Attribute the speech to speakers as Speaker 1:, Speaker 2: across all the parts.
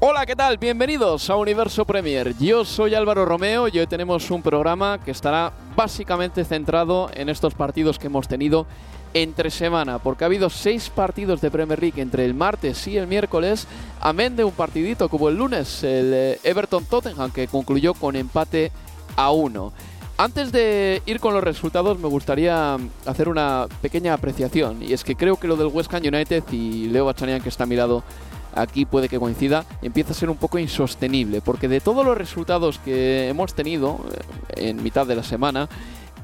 Speaker 1: Hola, ¿qué tal? Bienvenidos a Universo Premier. Yo soy Álvaro Romeo y hoy tenemos un programa que estará básicamente centrado en estos partidos que hemos tenido entre semana, porque ha habido seis partidos de Premier League entre el martes y el miércoles, amén de un partidito como el lunes, el eh, Everton-Tottenham, que concluyó con empate a uno. Antes de ir con los resultados, me gustaría hacer una pequeña apreciación. Y es que creo que lo del West Ham United y Leo Bachanian, que está a mi lado, aquí puede que coincida, empieza a ser un poco insostenible. Porque de todos los resultados que hemos tenido eh, en mitad de la semana,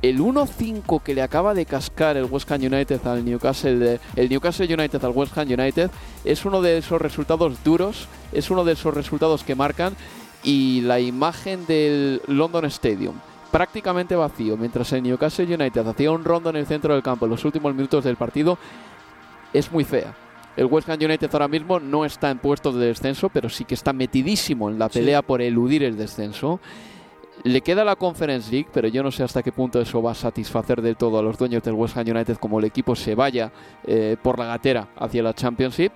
Speaker 1: el 1-5 que le acaba de cascar el West Ham United al Newcastle, el Newcastle United al West Ham United, es uno de esos resultados duros, es uno de esos resultados que marcan. Y la imagen del London Stadium prácticamente vacío, mientras el Newcastle United hacía un rondo en el centro del campo en los últimos minutos del partido, es muy fea. El West Ham United ahora mismo no está en puestos de descenso, pero sí que está metidísimo en la pelea por eludir el descenso. Le queda la Conference League, pero yo no sé hasta qué punto eso va a satisfacer del todo a los dueños del West Ham United como el equipo se vaya eh, por la gatera hacia la Championship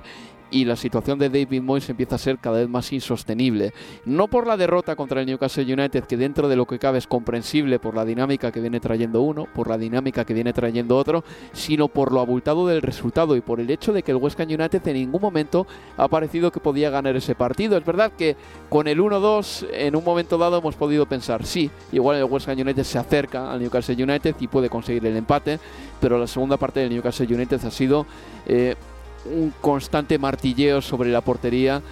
Speaker 1: y la situación de David Moyes empieza a ser cada vez más insostenible. No por la derrota contra el Newcastle United, que dentro de lo que cabe es comprensible por la dinámica que viene trayendo uno, por la dinámica que viene trayendo otro, sino por lo abultado del resultado y por el hecho de que el West Ham United en ningún momento ha parecido que podía ganar ese partido. Es verdad que con el 1-2 en un momento dado hemos podido pensar, sí, igual el West Ham United se acerca al Newcastle United y puede conseguir el empate, pero la segunda parte del Newcastle United ha sido... Eh, un constante martilleo sobre la portería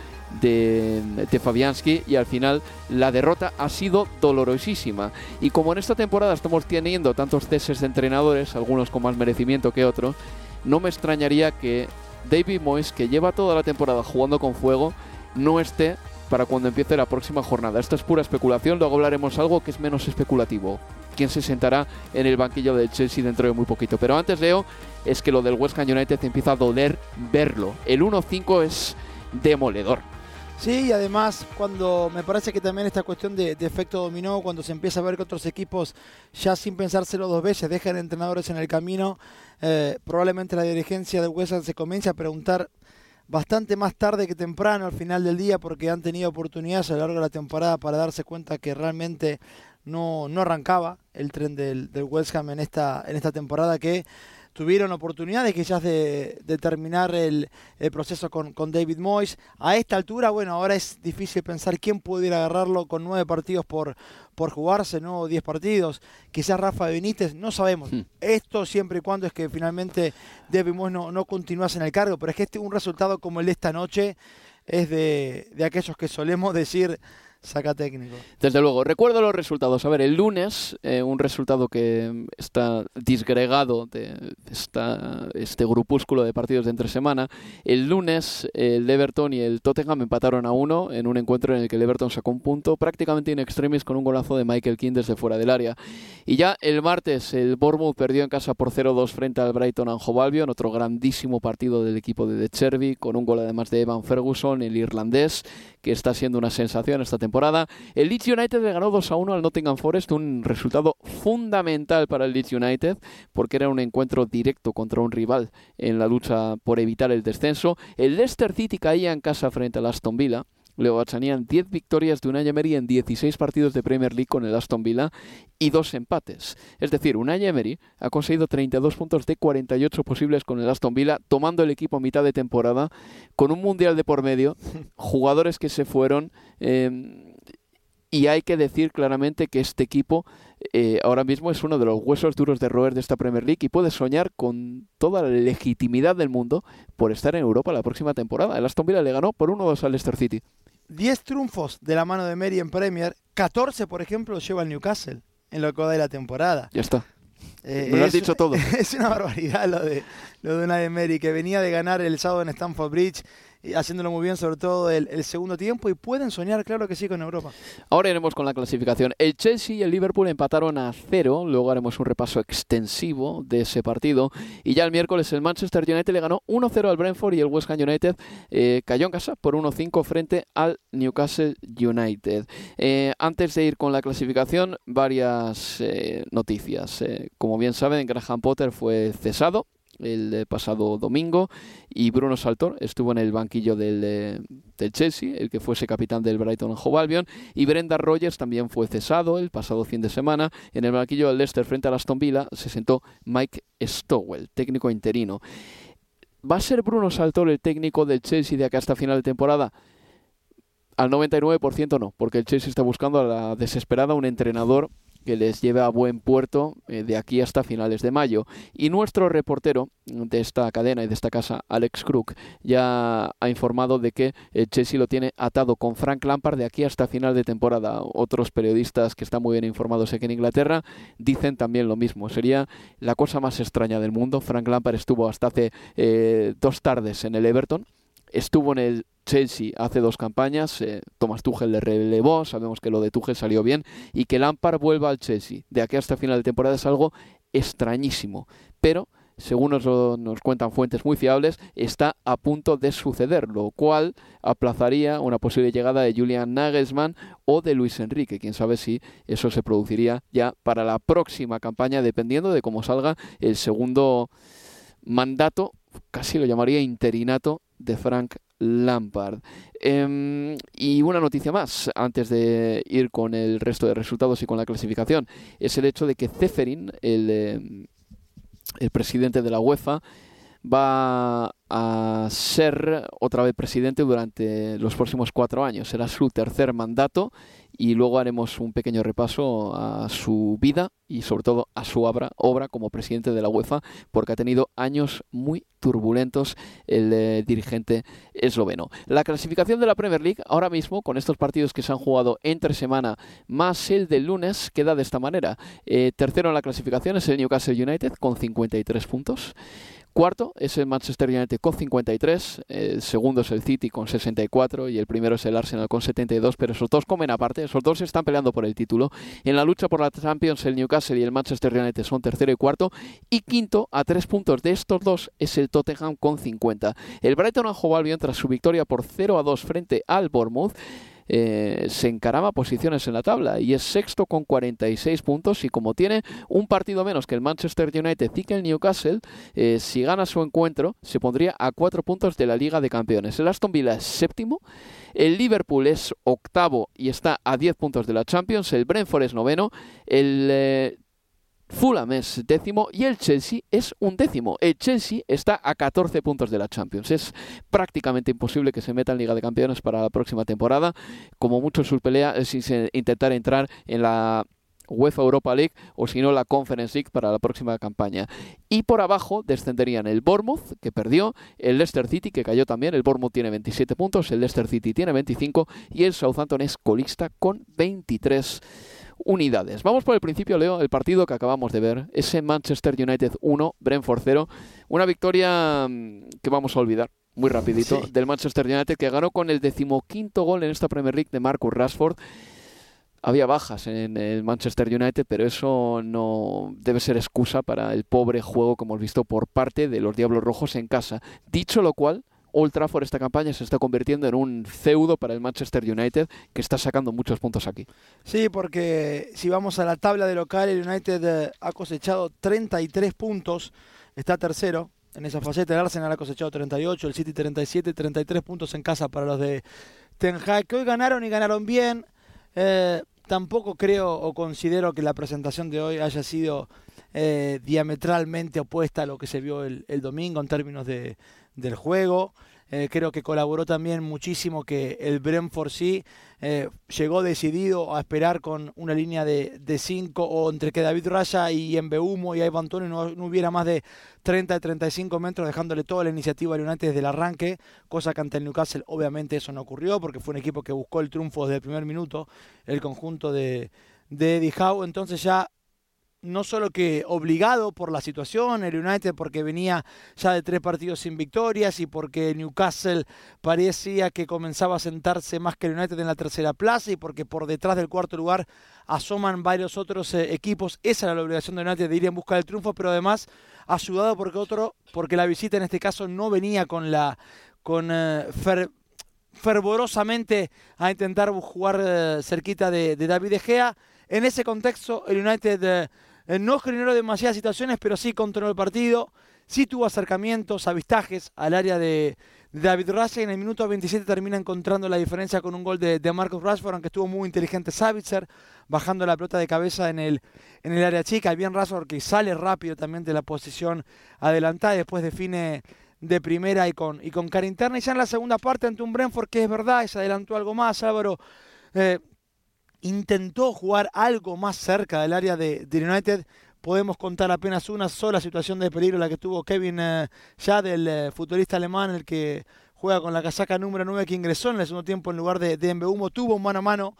Speaker 1: de, de, Fabianski y al final la derrota ha sido dolorosísima. Y como en esta temporada estamos teniendo tantos ceses de entrenadores, algunos con más merecimiento que otros, no me extrañaría que David Moyes, que lleva toda la temporada jugando con fuego, no esté para cuando empiece la próxima jornada. Esta es pura especulación, luego hablaremos algo que es menos especulativo. Quién se sentará en el banquillo del Chelsea dentro de muy poquito. Pero antes, Leo, es que lo del West Ham United empieza a doler verlo. El 1-5 es demoledor.
Speaker 2: Sí, y además cuando me parece que también esta cuestión de, efecto dominó, cuando se empieza a ver que otros equipos ya sin pensárselo dos veces dejan entrenadores en el camino, eh, probablemente la dirigencia del West Ham se comience a preguntar bastante más tarde que temprano al final del día porque han tenido oportunidades a lo largo de la temporada para darse cuenta que realmente no, no arrancaba el tren del, del West Ham en esta, en esta temporada que tuvieron oportunidades quizás de, de terminar el, proceso con, con, David Moyes. A esta altura, bueno, ahora es difícil pensar quién pudiera agarrarlo con nueve partidos por, por jugarse, ¿no? Diez partidos. Quizás Rafa Benítez, no sabemos. Hmm. Esto siempre y cuando es que finalmente David Moyes no, no continuase en el cargo. Pero es que este, un resultado como el de esta noche es de, de aquellos que solemos decir Saca técnico.
Speaker 1: Desde luego, recuerdo los resultados. A ver, el lunes, eh, un resultado que está disgregado de esta, este grupúsculo de partidos de entre semana. El lunes, el Everton y el Tottenham empataron a uno en un encuentro en el que el Everton sacó un punto prácticamente in extremis con un golazo de Michael King desde fuera del área. Y ya el martes, el Bournemouth perdió en casa por 0-2 frente al Brighton Hove Albion, otro grandísimo partido del equipo de De Cherby, con un gol además de Evan Ferguson, el irlandés, que está siendo una sensación esta temporada. El Leeds United le ganó 2 a 1 al Nottingham Forest, un resultado fundamental para el Leeds United, porque era un encuentro directo contra un rival en la lucha por evitar el descenso. El Leicester City caía en casa frente al Aston Villa Leo Bachanian, 10 victorias de Unai Emery en 16 partidos de Premier League con el Aston Villa y dos empates. Es decir, Unai Emery ha conseguido 32 puntos de 48 posibles con el Aston Villa, tomando el equipo a mitad de temporada, con un mundial de por medio, jugadores que se fueron. Eh, y hay que decir claramente que este equipo eh, ahora mismo es uno de los huesos duros de roer de esta Premier League y puede soñar con toda la legitimidad del mundo por estar en Europa la próxima temporada. El Aston Villa le ganó por 1-2 al Leicester City.
Speaker 2: 10 triunfos de la mano de Mary en Premier, 14 por ejemplo lleva el Newcastle en lo que va de la temporada.
Speaker 1: Ya está. Eh, Me lo has dicho todo.
Speaker 2: Es una barbaridad lo de, lo de una de Mary, que venía de ganar el sábado en Stamford Bridge haciéndolo muy bien, sobre todo el, segundo tiempo, y pueden soñar, claro que sí, con Europa.
Speaker 1: Ahora iremos con la clasificación. El Chelsea y el Liverpool empataron a cero, luego haremos un repaso extensivo de ese partido, y ya el miércoles el Manchester United le ganó 1-0 al Brentford y el West Ham United eh, cayó en casa por 1-5 frente al Newcastle United. Eh, antes de ir con la clasificación, varias eh, noticias. como bien saben, Graham Potter fue cesado el pasado domingo y Bruno Saltor estuvo en el banquillo del, eh, del, Chelsea, el que fuese capitán del Brighton Hove Albion y Brenda Rogers también fue cesado el pasado fin de semana en el banquillo del Leicester frente a Aston Villa se sentó Mike Stowell, técnico interino. ¿Va a ser Bruno Saltor el técnico del Chelsea de acá hasta final de temporada? Al 99% no, porque el Chelsea está buscando a la desesperada un entrenador que les lleve a buen puerto eh, de aquí hasta finales de mayo. Y nuestro reportero de esta cadena y de esta casa, Alex Crook, ya ha informado de que el Chelsea lo tiene atado con Frank Lampard de aquí hasta final de temporada. Otros periodistas que están muy bien informados aquí en Inglaterra dicen también lo mismo. Sería la cosa más extraña del mundo. Frank Lampard estuvo hasta hace eh, dos tardes en el Everton estuvo en el Chelsea hace dos campañas, eh, Thomas Tuchel le relevó, sabemos que lo de Tuchel salió bien, y que Lampard vuelva al Chelsea de aquí hasta final de temporada es algo extrañísimo, pero según nos, nos, cuentan fuentes muy fiables, está a punto de suceder, lo cual aplazaría una posible llegada de Julian Nagelsmann o de Luis Enrique. Quién sabe si eso se produciría ya para la próxima campaña, dependiendo de cómo salga el segundo mandato, casi lo llamaría interinato, de Frank Lampard. Em, y una noticia más, antes de ir con el resto de resultados y con la clasificación, es el hecho de que Ceferin, el, em, el presidente de la UEFA, va a ser otra vez presidente durante los próximos cuatro años. Será su tercer mandato y luego haremos un pequeño repaso a su vida y sobre todo a su obra, obra como presidente de la UEFA, porque ha tenido años muy turbulentos el eh, dirigente esloveno. La clasificación de la Premier League ahora mismo, con estos partidos que se han jugado entre semana más el del lunes, queda de esta manera. Eh, tercero en la clasificación es el Newcastle United con 53 puntos. Cuarto es el Manchester United con 53, el segundo es el City con 64 y el primero es el Arsenal con 72, pero esos dos comen aparte, esos dos están peleando por el título. En la lucha por la Champions el Newcastle y el Manchester United son tercero y cuarto y quinto a tres puntos de estos dos es el Tottenham con 50. El Brighton jugado Albion tras su victoria por 0 a 2 frente al Bournemouth eh, se encarama posiciones en la tabla y es sexto con 46 puntos y como tiene un partido menos que el Manchester United y que el Newcastle, eh, si gana su encuentro se pondría a cuatro puntos de la Liga de Campeones. El Aston Villa es séptimo, el Liverpool es octavo y está a 10 puntos de la Champions, el Brentford es noveno, el eh, Fulham es décimo y el Chelsea es un décimo. El Chelsea está a 14 puntos de la Champions. Es prácticamente imposible que se meta en Liga de Campeones para la próxima temporada. Como mucho su pelea es intentar entrar en la UEFA Europa League o si no la Conference League para la próxima campaña. Y por abajo descenderían el Bournemouth, que perdió, el Leicester City, que cayó también, el Bournemouth tiene 27 puntos, el Leicester City tiene 25 y el Southampton es colista con 23 unidades. Vamos por el principio, Leo, el partido que acabamos de ver, ese Manchester United 1, Brentford 0, una victoria mm, que vamos a olvidar muy rapidito del Manchester United que ganó con el decimoquinto gol en esta Premier League de Marcus Rashford. Había bajas en el Manchester United, pero eso no debe ser excusa para el pobre juego que hemos visto por parte de los Diablos Rojos en casa. Dicho lo cual, Old Trafford esta campaña se está convirtiendo en un feudo para el Manchester United que está sacando muchos puntos aquí.
Speaker 2: Sí, porque si vamos a la tabla de local, el United eh, ha cosechado 33 puntos, está tercero. En esa faceta el Arsenal ha cosechado 38, el City 37, 33 puntos en casa para los de Ten Hag, que hoy ganaron y ganaron bien. Eh, tampoco creo o considero que la presentación de hoy haya sido eh, diametralmente opuesta a lo que se vio el, el domingo en términos de, del juego. Eh, creo que colaboró también muchísimo que el Brentford sí eh, llegó decidido a esperar con una línea de 5 o entre que David Raya y Humo y Ivan Antonio no, no, hubiera más de 30 35 metros dejándole toda la iniciativa al United desde el arranque, cosa que ante el Newcastle obviamente eso no ocurrió porque fue un equipo que buscó el triunfo desde el primer minuto, el conjunto de, de Eddie Howe, entonces ya no solo que obligado por la situación, el United porque venía ya de tres partidos sin victorias y porque Newcastle parecía que comenzaba a sentarse más que el United en la tercera plaza y porque por detrás del cuarto lugar asoman varios otros eh, equipos. Esa era la obligación de United de ir en busca del triunfo, pero además ayudado porque otro, porque la visita en este caso no venía con la con eh, fer, fervorosamente a intentar jugar eh, cerquita de, de, David De Gea. En ese contexto, el United no generó demasiadas situaciones, pero sí controló el partido. Sí tuvo acercamientos, avistajes al área de, David Raya. En el minuto 27 termina encontrando la diferencia con un gol de, de Marcus Rashford, aunque estuvo muy inteligente Savitzer, bajando la pelota de cabeza en el, en el área chica. Bien Rashford que sale rápido también de la posición adelantada después define de primera y con, y con cara interna. Y ya en la segunda parte ante un Brentford que es verdad, se adelantó algo más, Álvaro. Eh, intentó jugar algo más cerca del área de, United. Podemos contar apenas una sola situación de peligro, la que tuvo Kevin eh, ya del eh, futbolista alemán, el que juega con la casaca número 9, que ingresó en el segundo tiempo en lugar de, de. Tuvo un mano a mano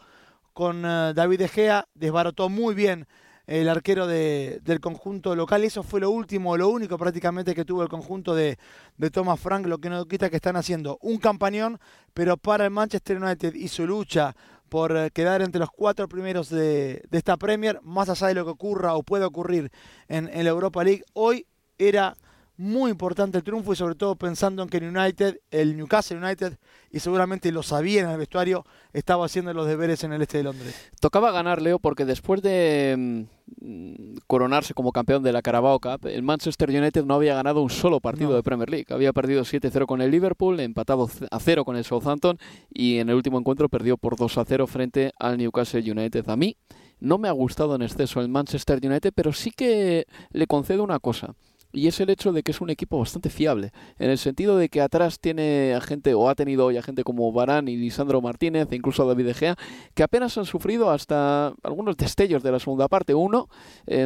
Speaker 2: con eh, David De Gea, desbarató muy bien el arquero de, del conjunto local. Eso fue lo último, lo único prácticamente que tuvo el conjunto de, de Thomas Frank, lo que no quita que están haciendo un campañón, pero para el Manchester United y su lucha por quedar entre los cuatro primeros de, de, esta Premier, más allá de lo que ocurra o pueda ocurrir en, en la Europa League, hoy era muy importante el triunfo y sobre todo pensando en que el United, el Newcastle United, y seguramente lo sabía en el vestuario, estaba haciendo los deberes en el este de Londres.
Speaker 1: Tocaba ganar, Leo, porque después de mm, coronarse como campeón de la Carabao Cup, el Manchester United no había ganado un solo partido no. de Premier League. Había perdido 7-0 con el Liverpool, empatado a 0 con el Southampton y en el último encuentro perdió por 2-0 frente al Newcastle United. A mí no me ha gustado en exceso el Manchester United, pero sí que le concedo una cosa y es el hecho de que es un equipo bastante fiable, en el sentido de que atrás tiene a gente, o ha tenido hoy a gente como Barán y Lisandro Martínez, e incluso David De Gea, que apenas han sufrido hasta algunos destellos de la segunda parte. Uno, eh,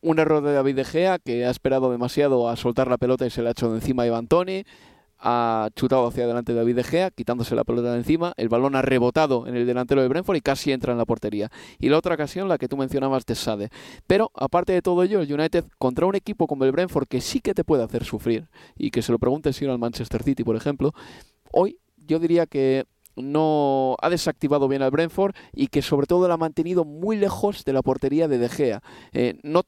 Speaker 1: un error de David De Gea, que ha esperado demasiado a soltar la pelota y se le ha hecho de encima a Iván Toni ha chutado hacia adelante David De Gea, quitándose la pelota de encima, el balón ha rebotado en el delantero de Brentford y casi entra en la portería. Y la otra ocasión, la que tú mencionabas de Sade. Pero, aparte de todo ello, el United contra un equipo como el Brentford que sí que te puede hacer sufrir, y que se lo pregunte si al Manchester City, por ejemplo, hoy yo diría que no ha desactivado bien al Brentford y que sobre todo lo ha mantenido muy lejos de la portería de De Gea. Eh, no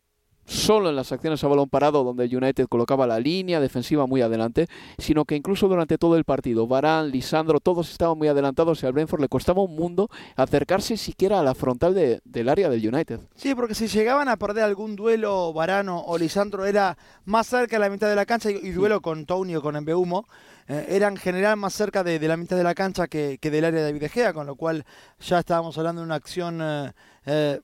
Speaker 1: solo en las acciones a balón parado donde el United colocaba la línea defensiva muy adelante, sino que incluso durante todo el partido, Barán, Lisandro, todos estaban muy adelantados y al Brentford le costaba un mundo acercarse siquiera a la frontal de, del área del United.
Speaker 2: Sí, porque si llegaban a perder algún duelo, Varano o Lisandro era más cerca de la mitad de la cancha y, duelo con Tony o con Embeumo, eh, eran en general más cerca de, la mitad de la cancha que, del área de David con lo cual ya estábamos hablando de una acción... Eh, eh,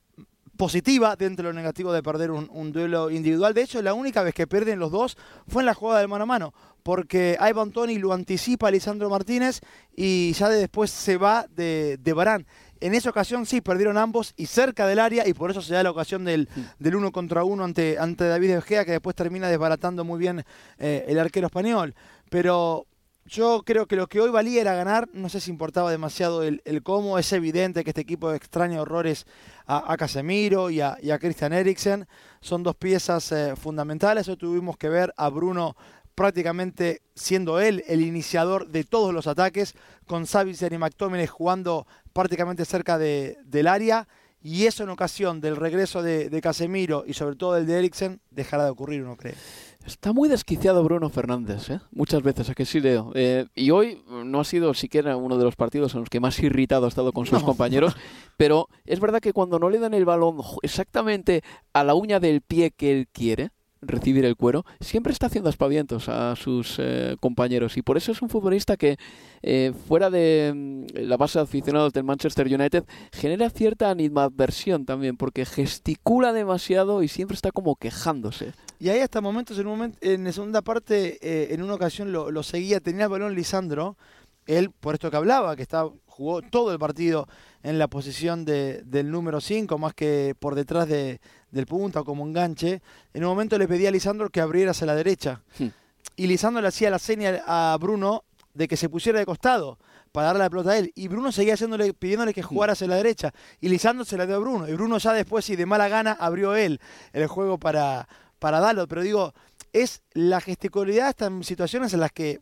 Speaker 2: positiva dentro de lo negativo de perder un, un, duelo individual. De hecho, la única vez que pierden los dos fue en la jugada del mano a mano, porque Ivan Tony lo anticipa a Lisandro Martínez y ya de después se va de, de Barán. En esa ocasión sí perdieron ambos y cerca del área y por eso se da la ocasión del, del uno contra uno ante, ante David De Gea que después termina desbaratando muy bien eh, el arquero español. Pero yo creo que lo que hoy valía era ganar, no sé si importaba demasiado el, cómo, es evidente que este equipo extraña horrores a, Casemiro y a, Christian Eriksen, son dos piezas eh, fundamentales, hoy tuvimos que ver a Bruno prácticamente siendo él el iniciador de todos los ataques, con Savitzer y McTominay jugando prácticamente cerca de, del área, y eso en ocasión del regreso de, de Casemiro y sobre todo del de Eriksen, dejará de ocurrir, uno cree.
Speaker 1: Está muy desquiciado Bruno Fernández, ¿eh? muchas veces, a que sí leo. Eh, y hoy no ha sido siquiera uno de los partidos en los que más irritado ha estado con sus no. compañeros, pero es verdad que cuando no le dan el balón exactamente a la uña del pie que él quiere, recibir el cuero, siempre está haciendo aspavientos a sus eh, compañeros y por eso es un futbolista que eh, fuera de mm, la base de aficionados del Manchester United genera cierta animadversión también porque gesticula demasiado y siempre está como quejándose.
Speaker 2: Y ahí hasta momentos, en, momento, en la segunda parte, eh, en una ocasión lo, lo, seguía, tenía el balón Lisandro, él por esto que hablaba, que estaba, jugó todo el partido en la posición de, del número 5, más que por detrás de, del punta como enganche. En un momento le pedía a Lisandro que abriera hacia la derecha. Hmm. Y Lisandro le hacía la señal a Bruno de que se pusiera de costado para darle la pelota a él. Y Bruno seguía haciéndole, pidiéndole que jugara hacia la derecha. Y Lisandro se la dio a Bruno. Y Bruno ya después, y de mala gana, abrió él el juego para, para darlo. Pero digo, es la gesticularidad en situaciones en las que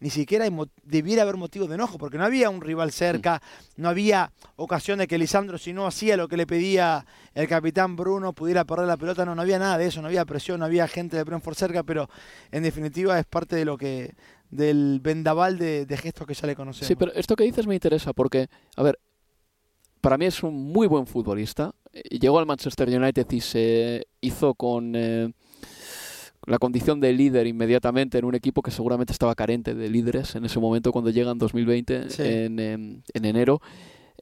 Speaker 2: ni siquiera debiera haber motivo de enojo, porque no había un rival cerca, no había ocasión de que Lisandro, si no hacía lo que le pedía el capitán Bruno, pudiera perder la pelota, no, no había nada de eso, no había presión, no había gente de Brentford cerca, pero en definitiva es parte de lo que del vendaval de, gestos que ya le conocemos.
Speaker 1: Sí, pero esto que dices me interesa porque, a ver, para mí es un muy buen futbolista. Llegó al Manchester United y se hizo con eh, la condición de líder inmediatamente en un equipo que seguramente estaba carente de líderes en ese momento cuando llega en 2020, en, en, enero.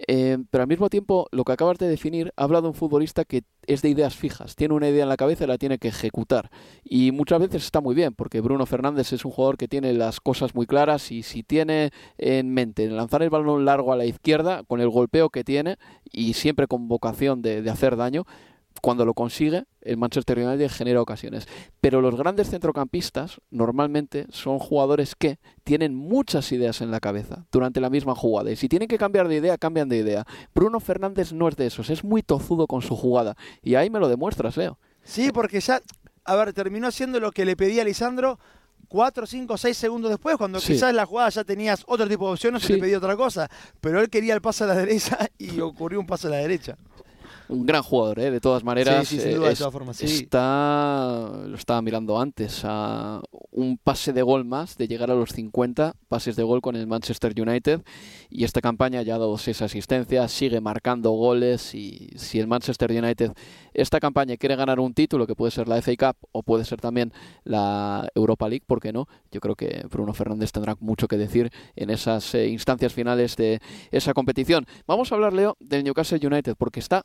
Speaker 1: Eh, pero al mismo tiempo, lo que acabas de definir habla de un futbolista que es de ideas fijas, tiene una idea en la cabeza y la tiene que ejecutar. Y muchas veces está muy bien, porque Bruno Fernández es un jugador que tiene las cosas muy claras y si tiene en mente lanzar el balón largo a la izquierda, con el golpeo que tiene y siempre con vocación de hacer daño, cuando lo consigue, el Manchester United genera ocasiones. Pero los grandes centrocampistas normalmente son jugadores que tienen muchas ideas en la cabeza durante la misma jugada. Y si tienen que cambiar de idea, cambian de idea. Bruno Fernández no es de esos, es muy tozudo con su jugada. Y ahí me lo demuestras, Leo.
Speaker 2: Sí, porque ya, a ver, terminó haciendo lo que le pedía a Lisandro. cuatro, cinco, seis segundos después, cuando quizás en la jugada ya tenías otro tipo de opciones y le pedía otra cosa. Pero él quería el pase a la derecha y ocurrió un pase a la derecha
Speaker 1: un gran jugador, ¿eh? de todas maneras. Está, lo estaba mirando antes, a un pase de gol más de llegar a los 50 pases de gol con el Manchester United. Y esta campaña ya ha dado seis asistencias, sigue marcando goles. Y si el Manchester United, esta campaña quiere ganar un título, que puede ser la FA Cup o puede ser también la Europa League, ¿por qué no? Yo creo que Bruno Fernández tendrá mucho que decir en esas eh, instancias finales de esa competición. Vamos a hablar, Leo, del Newcastle United, porque está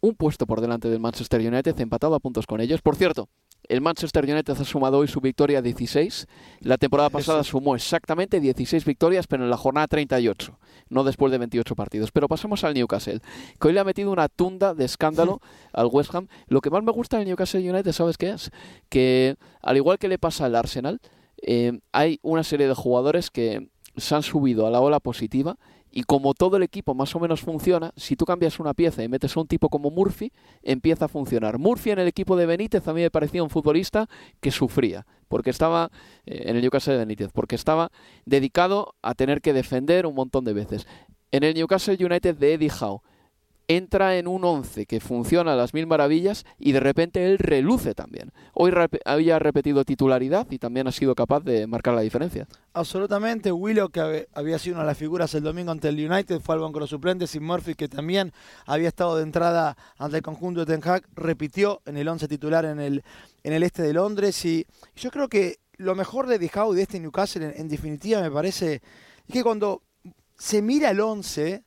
Speaker 1: un puesto por delante del Manchester United, empatado a puntos con ellos. Por cierto, el Manchester United ha sumado hoy su victoria 16. La temporada pasada sumó exactamente 16 victorias, pero en la jornada 38, no después de 28 partidos. Pero pasamos al Newcastle, que hoy le ha metido una tunda de escándalo al West Ham. Lo que más me gusta del Newcastle United, ¿sabes qué es? Que, al igual que le pasa al Arsenal, eh, hay una serie de jugadores que se han subido a la ola positiva y como todo el equipo más o menos funciona, si tú cambias una pieza y metes a un tipo como Murphy, empieza a funcionar. Murphy en el equipo de Benítez a mí me parecía un futbolista que sufría, porque estaba eh, en el Newcastle de Benítez, porque estaba dedicado a tener que defender un montón de veces. En el Newcastle United de Eddie Howe, entra en un 11 que funciona a las mil maravillas y de repente él reluce también. Hoy había repetido titularidad y también ha sido capaz de marcar la diferencia.
Speaker 2: Absolutamente. Willow, que había sido una de las figuras el domingo ante el United, fue al banco de los suplentes y Murphy, que también había estado de entrada ante el conjunto de Ten Hag, repitió en el 11 titular en el, en el este de Londres. Y yo creo que lo mejor de Dijau de este Newcastle, en, definitiva, me parece, es que cuando se mira el 11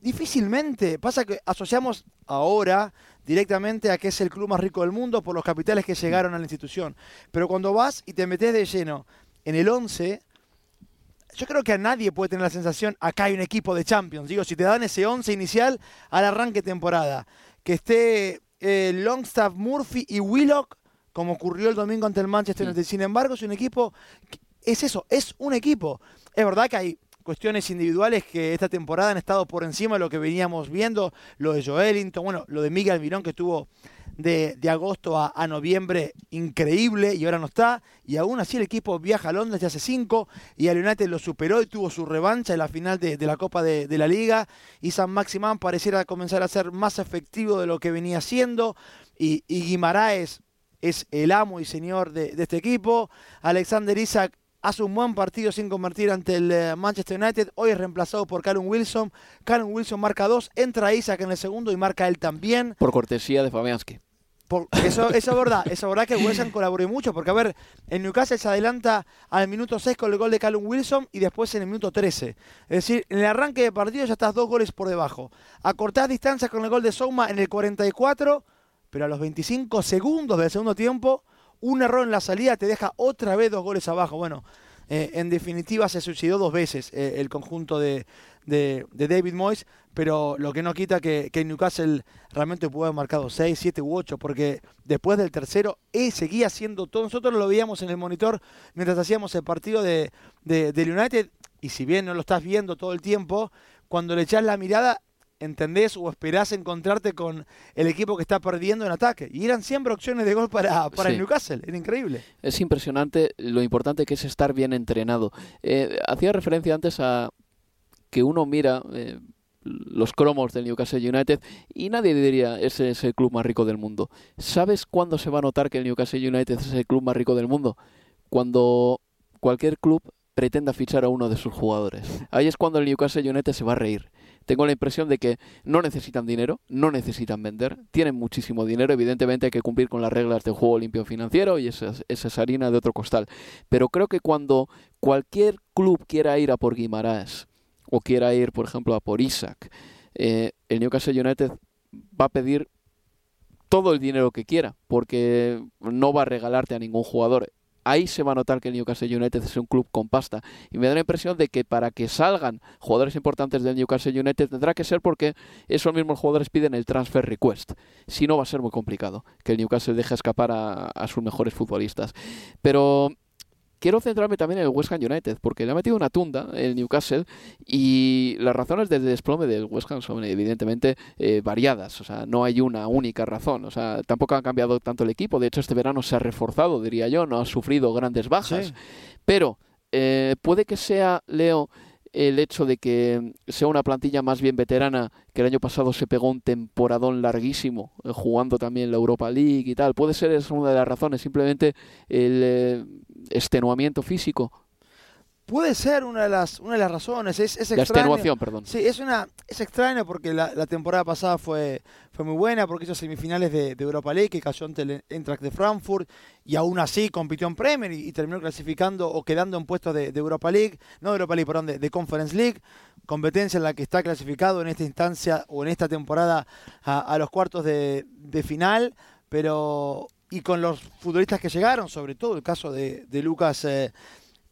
Speaker 2: difícilmente. Pasa que asociamos ahora directamente a que es el club más rico del mundo por los capitales que llegaron a la institución. Pero cuando vas y te metes de lleno en el 11, yo creo que a nadie puede tener la sensación, acá hay un equipo de Champions. Digo, si te dan ese 11 inicial al arranque temporada, que esté eh, Longstaff, Murphy y Willock, como ocurrió el domingo ante el Manchester United. Sin embargo, es un equipo, es eso, es un equipo. Es verdad que hay cuestiones individuales que esta temporada han estado por encima de lo que veníamos viendo, lo de Joelinton, bueno, lo de Miguel Mirón que tuvo de, agosto a, noviembre increíble y ahora no está, y aún así el equipo viaja a Londres ya hace cinco y el United lo superó y tuvo su revancha en la final de, la Copa de, la Liga y San Maximán pareciera comenzar a ser más efectivo de lo que venía siendo y, y Guimaraes es el amo y señor de, de, este equipo. Alexander Isaac hace un buen partido sin convertir ante el eh, Manchester United. Hoy es reemplazado por Callum Wilson. Callum Wilson marca dos, entra Isaac en el segundo y marca él también.
Speaker 1: Por cortesía de Fabianski.
Speaker 2: eso, eso es verdad, eso es verdad que Ham colaboró mucho, porque a ver, el Newcastle se adelanta al minuto 6 con el gol de Callum Wilson y después en el minuto 13. Es decir, en el arranque de partido ya estás dos goles por debajo. Acortás distancia con el gol de Souma en el 44, pero a los 25 segundos del segundo tiempo, un error en la salida te deja otra vez dos goles abajo. Bueno, eh, en definitiva se suicidó dos veces eh, el conjunto de, de, David Moyes, pero lo que no quita que, Newcastle realmente pudo haber marcado 6, 7 u 8, porque después del tercero él seguía haciendo todo. Nosotros lo veíamos en el monitor mientras hacíamos el partido de, de, United, y si bien no lo estás viendo todo el tiempo, cuando le echas la mirada entendés o esperás encontrarte con el equipo que está perdiendo en ataque. Y eran siempre opciones de gol para, para el Newcastle, era increíble.
Speaker 1: Es impresionante lo importante que es estar bien entrenado. Eh, hacía referencia antes a que uno mira eh, los cromos del Newcastle United y nadie diría ese es el club más rico del mundo. ¿Sabes cuándo se va a notar que el Newcastle United es el club más rico del mundo? Cuando cualquier club pretenda fichar a uno de sus jugadores. Ahí es cuando el Newcastle United se va a reír. Tengo la impresión de que no necesitan dinero, no necesitan vender, tienen muchísimo dinero, evidentemente hay que cumplir con las reglas del juego limpio financiero y esa, esa es harina de otro costal. Pero creo que cuando cualquier club quiera ir a por Guimaraes, o quiera ir, por ejemplo, a por Isaac, eh, el Newcastle United va a pedir todo el dinero que quiera, porque no va a regalarte a ningún jugador. Ahí se va a notar que el Newcastle United es un club con pasta. Y me da la impresión de que para que salgan jugadores importantes del Newcastle United tendrá que ser porque esos mismos jugadores piden el transfer request. Si no, va a ser muy complicado que el Newcastle deje escapar a, a sus mejores futbolistas. Pero quiero centrarme también en el West Ham United, porque le ha metido una tunda el Newcastle y las razones del desplome del West Ham son evidentemente eh, variadas, o sea, no hay una única razón, o sea, tampoco ha cambiado tanto el equipo, de hecho este verano se ha reforzado, diría yo, no ha sufrido grandes bajas, pero eh, puede que sea, Leo, el hecho de que sea una plantilla más bien veterana, que el año pasado se pegó un temporadón larguísimo, eh, jugando también la Europa League y tal. Puede ser esa una de las razones, simplemente el eh, extenuamiento físico
Speaker 2: Puede ser una de las, una de las razones. Es, es
Speaker 1: la extenuación, perdón.
Speaker 2: Sí, es, una, es extraño porque la, temporada pasada fue, fue muy buena, porque hizo semifinales de, Europa League, que cayó ante el Eintracht de Frankfurt, y aún así compitió en Premier y, terminó clasificando o quedando en puestos de, Europa League, no de Europa League, perdón, de, Conference League, competencia en la que está clasificado en esta instancia o en esta temporada a, los cuartos de, final, pero y con los futbolistas que llegaron, sobre todo el caso de, Lucas eh,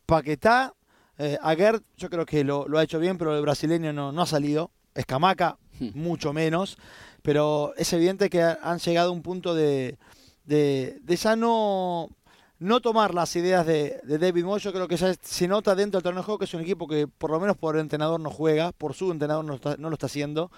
Speaker 2: Paquetá, eh, Aguerd yo creo que lo, ha hecho bien, pero el brasileño no, no ha salido. Escamaca, hmm. mucho menos. Pero es evidente que han llegado a un punto de, de, ya no, no tomar las ideas de, David Moyes. Yo creo que ya se nota dentro del torneo de juego que es un equipo que por lo menos por el entrenador no juega, por su entrenador no, no lo está haciendo.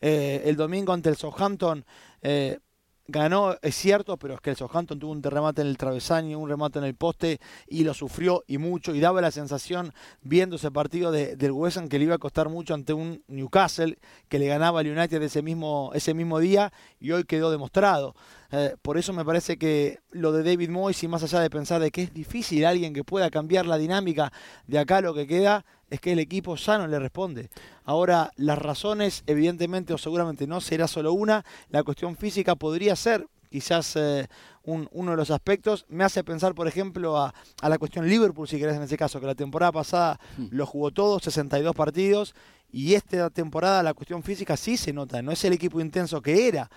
Speaker 2: Eh, el domingo ante el Southampton eh, ganó, es cierto, pero es que el Southampton tuvo un remate en el travesaño, un remate en el poste y lo sufrió y mucho y daba la sensación viendo ese partido de, del West Ham que le iba a costar mucho ante un Newcastle que le ganaba al United ese mismo, ese mismo día y hoy quedó demostrado. Eh, por eso me parece que lo de David Moyes, y más allá de pensar de que es difícil alguien que pueda cambiar la dinámica de acá lo que queda, es que el equipo ya no le responde. Ahora, las razones, evidentemente o seguramente no será solo una, la cuestión física podría ser quizás eh, uno de los aspectos. Me hace pensar, por ejemplo, a, a, la cuestión Liverpool, si querés, en ese caso, que la temporada pasada hmm. lo jugó todo, 62 partidos, y esta temporada la cuestión física sí se nota, no es el equipo intenso que era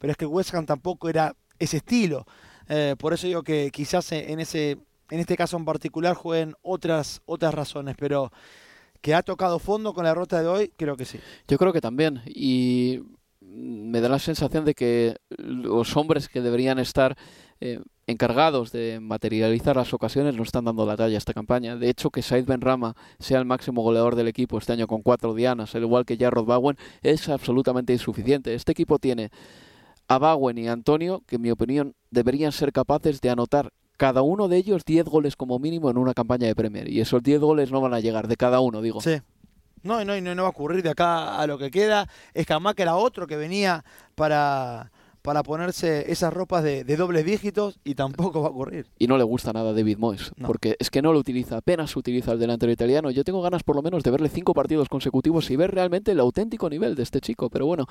Speaker 2: pero es que West Ham tampoco era ese estilo. Eh, por eso digo que quizás en ese en este caso en particular jueguen otras otras razones, pero que ha tocado fondo con la derrota de hoy, creo que sí.
Speaker 1: Yo creo que también y me da la sensación de que los hombres que deberían estar eh, encargados de materializar las ocasiones no están dando la talla a esta campaña. De hecho, que Said Benrama sea el máximo goleador del equipo este año con cuatro dianas, al igual que Jarrod Bowen, es absolutamente insuficiente. Este equipo tiene a Bowen y Antonio, que en mi opinión deberían ser capaces de anotar cada uno de ellos 10 goles como mínimo en una campaña de Premier. Y esos 10 goles no van a llegar de cada uno, digo.
Speaker 2: Sí. No, no, no, no va a ocurrir de acá a lo que queda. Es que era otro que venía para, para ponerse esas ropas de, dobles dígitos y tampoco va a ocurrir.
Speaker 1: Y no le gusta nada a David Moyes, porque es que no lo utiliza, apenas utiliza el delantero italiano. Yo tengo ganas por lo menos de verle cinco partidos consecutivos y ver realmente el auténtico nivel de este chico, pero bueno,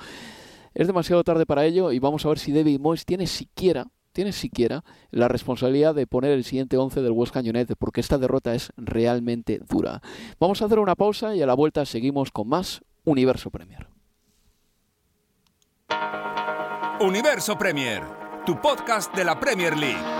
Speaker 1: es demasiado tarde para ello y vamos a ver si David Moyes tiene siquiera tiene siquiera la responsabilidad de poner el siguiente 11 del West Ham porque esta derrota es realmente dura. Vamos a hacer una pausa y a la vuelta seguimos con más Universo Premier.
Speaker 3: Universo Premier, tu podcast de la Premier League.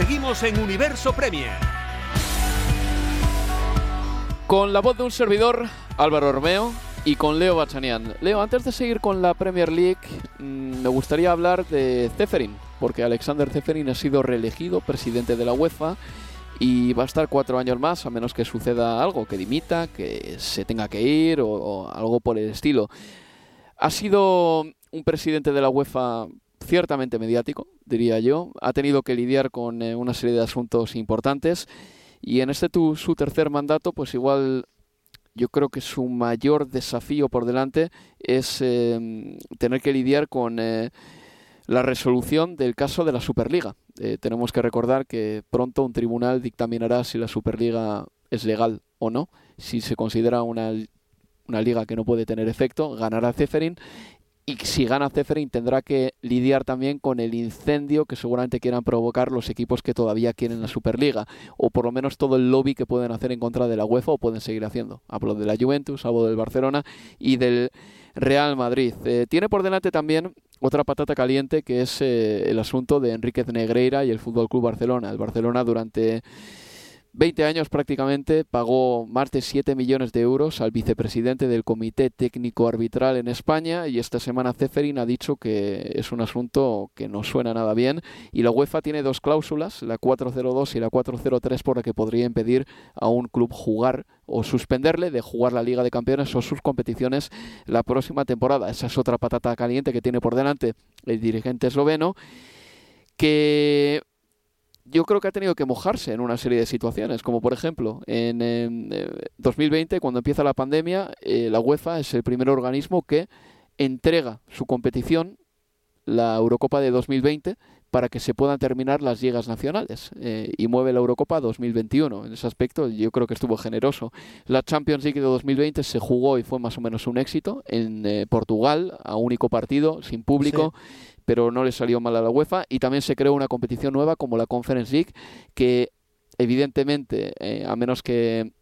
Speaker 3: Seguimos en Universo Premier.
Speaker 1: Con la voz de un servidor, Álvaro Romeo, y con Leo Bachanian. Leo, antes de seguir con la Premier League, mmm, me gustaría hablar de Zeferin, porque Alexander Zeferin ha sido reelegido presidente de la UEFA y va a estar cuatro años más, a menos que suceda algo, que dimita, que se tenga que ir o algo por el estilo. Ha sido un presidente de la UEFA ciertamente mediático, diría yo. Ha tenido que lidiar con eh, una serie de asuntos importantes y en este tu, su tercer mandato, pues igual yo creo que su mayor desafío por delante es eh, tener que lidiar con eh, la resolución del caso de la Superliga. Eh, tenemos que recordar que pronto un tribunal dictaminará si la Superliga es legal o no. Si se considera una, una liga que no puede tener efecto, ganará Zeferin y si gana Zeferin tendrá que lidiar también con el incendio que seguramente quieran provocar los equipos que todavía quieren la Superliga o por lo menos todo el lobby que pueden hacer en contra de la UEFA o pueden seguir haciendo. Hablo de la Juventus, hablo del Barcelona y del Real Madrid. Eh, tiene por delante también otra patata caliente que es eh, el asunto de Enriquez Negreira y el Fútbol Club Barcelona. El Barcelona durante 20 años prácticamente pagó más de 7 millones de euros al vicepresidente del Comité Técnico Arbitral en España y esta semana Ceferin ha dicho que es un asunto que no suena nada bien y la UEFA tiene dos cláusulas, la 402 y la 403 por la que podría impedir a un club jugar o suspenderle de jugar la Liga de Campeones o sus competiciones la próxima temporada. Esa es otra patata caliente que tiene por delante el dirigente esloveno que yo creo que ha tenido que mojarse en una serie de situaciones, como por ejemplo en, en eh, 2020, cuando empieza la pandemia, eh, la UEFA es el primer organismo que entrega su competición, la Eurocopa de 2020, para que se puedan terminar las ligas nacionales eh, y mueve la Eurocopa 2021. En ese aspecto yo creo que estuvo generoso. La Champions League de 2020 se jugó y fue más o menos un éxito en eh, Portugal, a único partido, sin público. Sí pero no le salió mal a la UEFA y también se creó una competición nueva como la Conference League que evidentemente eh, a menos que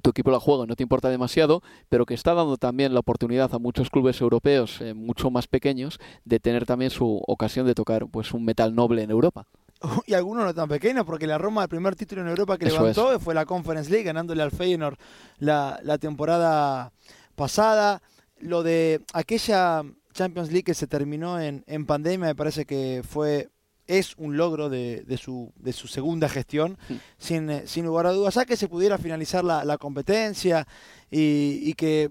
Speaker 1: tu equipo la juega no te importa demasiado, pero que está dando también la oportunidad a muchos clubes europeos eh, mucho más pequeños de tener también su ocasión de tocar pues un metal noble en Europa.
Speaker 2: Y algunos no tan pequeños, porque la Roma, el primer título en Europa que
Speaker 1: Eso
Speaker 2: levantó
Speaker 1: es.
Speaker 2: fue la Conference League, ganándole al Feyenoord la, la temporada pasada. Lo de aquella Champions League que se terminó en, en pandemia me parece que fue es un logro de, de, su, de su segunda gestión, sin, eh, sin lugar a dudas, ya que se pudiera finalizar la, la competencia y, y que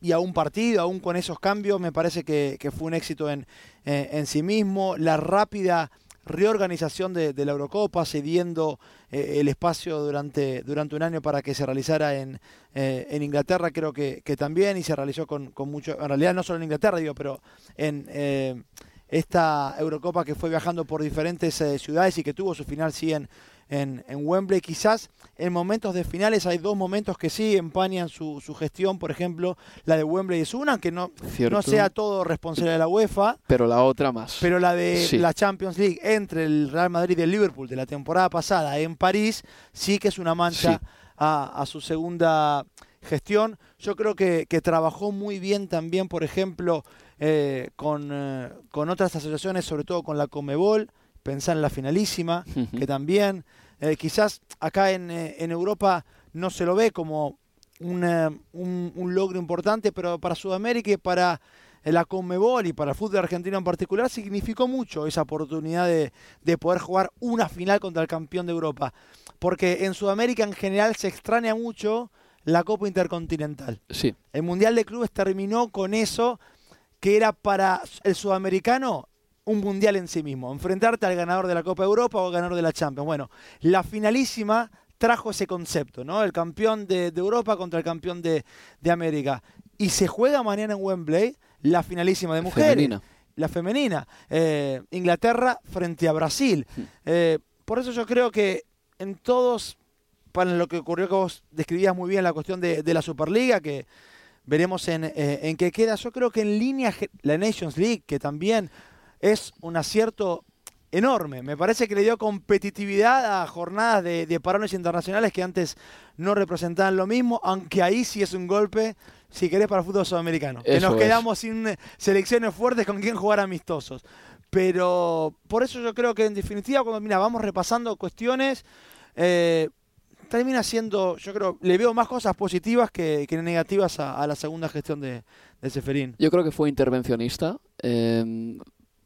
Speaker 2: y a un partido, aún con esos cambios, me parece que, que fue un éxito en, en, en sí mismo. La rápida reorganización de, la Eurocopa, cediendo eh, el espacio durante, durante un año para que se realizara en, eh, en Inglaterra, creo que, que, también, y se realizó con, con, mucho, en realidad no solo en Inglaterra, digo, pero en eh, esta Eurocopa que fue viajando por diferentes ciudades y que tuvo su final, sí, en, en, en, Wembley. Quizás en momentos de finales hay dos momentos que sí empañan su, su gestión, por ejemplo, la de Wembley es una, que no, no sea todo responsable de la UEFA.
Speaker 1: Pero la otra más.
Speaker 2: Pero la de sí. la Champions League entre el Real Madrid y el Liverpool de la temporada pasada en París, sí que es una mancha sí. a, a su segunda gestión. Yo creo que, que, trabajó muy bien también, por ejemplo, eh, con, eh, con, otras asociaciones, sobre todo con la Comebol, pensar en la finalísima, uh -huh. que también eh, quizás acá en, eh, en, Europa no se lo ve como una, un, un, logro importante, pero para Sudamérica y para la Conmebol y para el fútbol argentino en particular significó mucho esa oportunidad de, de, poder jugar una final contra el campeón de Europa. Porque en Sudamérica en general se extraña mucho la Copa Intercontinental.
Speaker 1: Sí.
Speaker 2: El Mundial de Clubes terminó con eso que era para el sudamericano un mundial en sí mismo, enfrentarte al ganador de la Copa Europa o al ganador de la Champions. Bueno, la finalísima trajo ese concepto, ¿no? El campeón de, de Europa contra el campeón de, de, América. Y se juega mañana en Wembley la finalísima de mujeres.
Speaker 1: Femenina.
Speaker 2: La femenina. Eh, Inglaterra frente a Brasil. Hmm. Eh, por eso yo creo que en todos, para lo que ocurrió que vos describías muy bien la cuestión de, de la Superliga, que veremos en, eh, en qué queda, yo creo que en línea la Nations League, que también es un acierto enorme. Me parece que le dio competitividad a jornadas de, de parones internacionales que antes no representaban lo mismo, aunque ahí sí es un golpe, si querés, para el fútbol sudamericano.
Speaker 1: Eso
Speaker 2: que nos
Speaker 1: es.
Speaker 2: quedamos sin selecciones fuertes con quien jugar amistosos. Pero por eso yo creo que en definitiva, cuando mira, vamos repasando cuestiones, eh, termina siendo, yo creo, le veo más cosas positivas que, que negativas a, a, la segunda gestión de, de Seferín.
Speaker 1: Yo creo que fue intervencionista. Eh,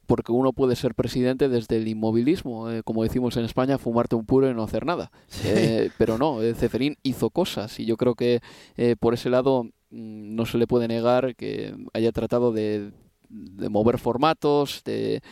Speaker 1: porque uno puede ser presidente desde el inmovilismo, eh, como decimos en España, fumarte un puro y no hacer nada. Sí. Eh, pero no, eh, Ceferín hizo cosas y yo creo que eh, por ese lado mmm, no se le puede negar que haya tratado de, de mover formatos, de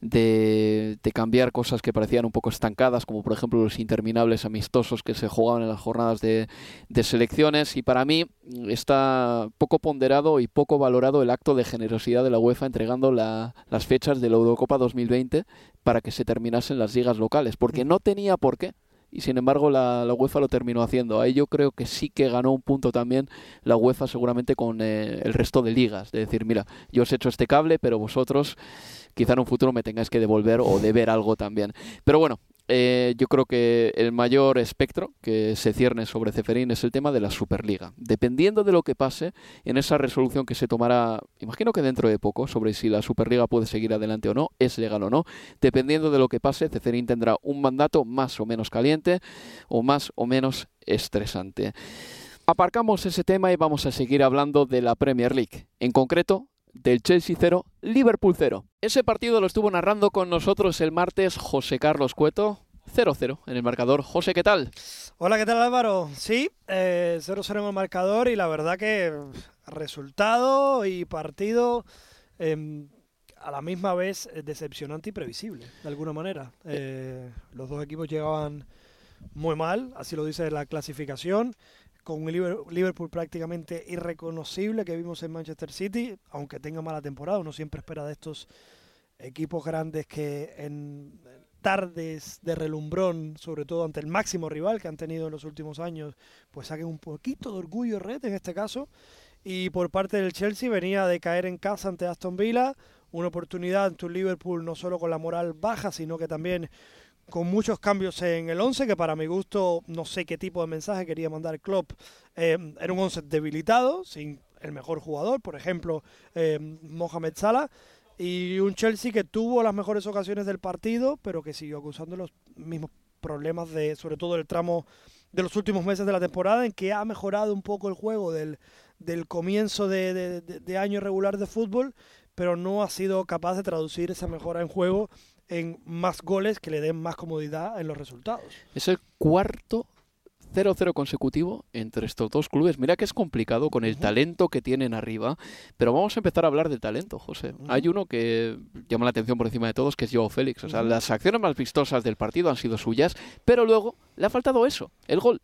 Speaker 1: de, cambiar cosas que parecían un poco estancadas, como por ejemplo los interminables amistosos que se jugaban en las jornadas de, de, selecciones. Y para mí está poco ponderado y poco valorado el acto de generosidad de la UEFA entregando la, las fechas de la Eurocopa 2020 para que se terminasen las ligas locales, porque no tenía por qué y sin embargo la, la, UEFA lo terminó haciendo. Ahí yo creo que sí que ganó un punto también la UEFA seguramente con eh, el resto de ligas, de decir, mira, yo os he hecho este cable, pero vosotros quizá en un futuro me tengáis que devolver o deber algo también. Pero bueno, eh, yo creo que el mayor espectro que se cierne sobre Ceferín es el tema de la Superliga. Dependiendo de lo que pase en esa resolución que se tomará, imagino que dentro de poco, sobre si la Superliga puede seguir adelante o no, es legal o no, dependiendo de lo que pase, Ceferín tendrá un mandato más o menos caliente o más o menos estresante. Aparcamos ese tema y vamos a seguir hablando de la Premier League. En concreto, del Chelsea 0, Liverpool 0. Ese partido lo estuvo narrando con nosotros el martes José Carlos Cueto. 0-0 en el marcador. José, ¿qué tal?
Speaker 4: Hola, ¿qué tal Álvaro? Sí, 0-0 eh, en el marcador y la verdad que resultado y partido eh, a la misma vez decepcionante y previsible, de alguna manera. Eh, los dos equipos llegaban muy mal, así lo dice la clasificación con un Liverpool prácticamente irreconocible que vimos en Manchester City, aunque tenga mala temporada, uno siempre espera de estos equipos grandes que en tardes de relumbrón, sobre todo ante el máximo rival que han tenido en los últimos años, pues saquen un poquito de orgullo red en este caso. Y por parte del Chelsea venía de caer en casa ante Aston Villa, una oportunidad ante un Liverpool no solo con la moral baja, sino que también con muchos cambios en el 11, que para mi gusto no sé qué tipo de mensaje quería mandar Klopp. Eh, era un 11 debilitado, sin el mejor jugador, por ejemplo, eh, Mohamed Salah, y un Chelsea que tuvo las mejores ocasiones del partido, pero que siguió acusando los mismos problemas de, sobre todo el tramo de los últimos meses de la temporada, en que ha mejorado un poco el juego del, del comienzo de, año regular de fútbol, pero no ha sido capaz de traducir esa mejora en juego en más goles que le den más comodidad en los resultados.
Speaker 1: Es el cuarto 0-0 consecutivo entre estos dos clubes. Mira que es complicado con el talento que tienen arriba, pero vamos a empezar a hablar de talento, José. Hay uno que llama la atención por encima de todos, que es Joao Félix. O sea, las acciones más vistosas del partido han sido suyas, pero luego le ha faltado eso, el gol.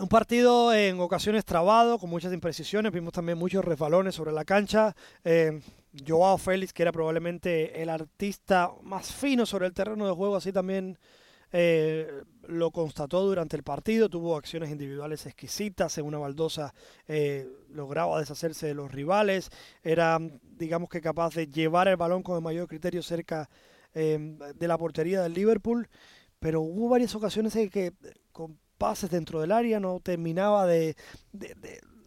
Speaker 4: Un partido en ocasiones trabado, con muchas imprecisiones, vimos también muchos resbalones sobre la cancha. Eh, Joao Félix, que era probablemente el artista más fino sobre el terreno de juego, así también eh, lo constató durante el partido, tuvo acciones individuales exquisitas, en una baldosa eh, lograba deshacerse de los rivales, era digamos que capaz de llevar el balón con el mayor criterio cerca de la portería del Liverpool, pero hubo varias ocasiones en que con pases dentro del área no terminaba de, de,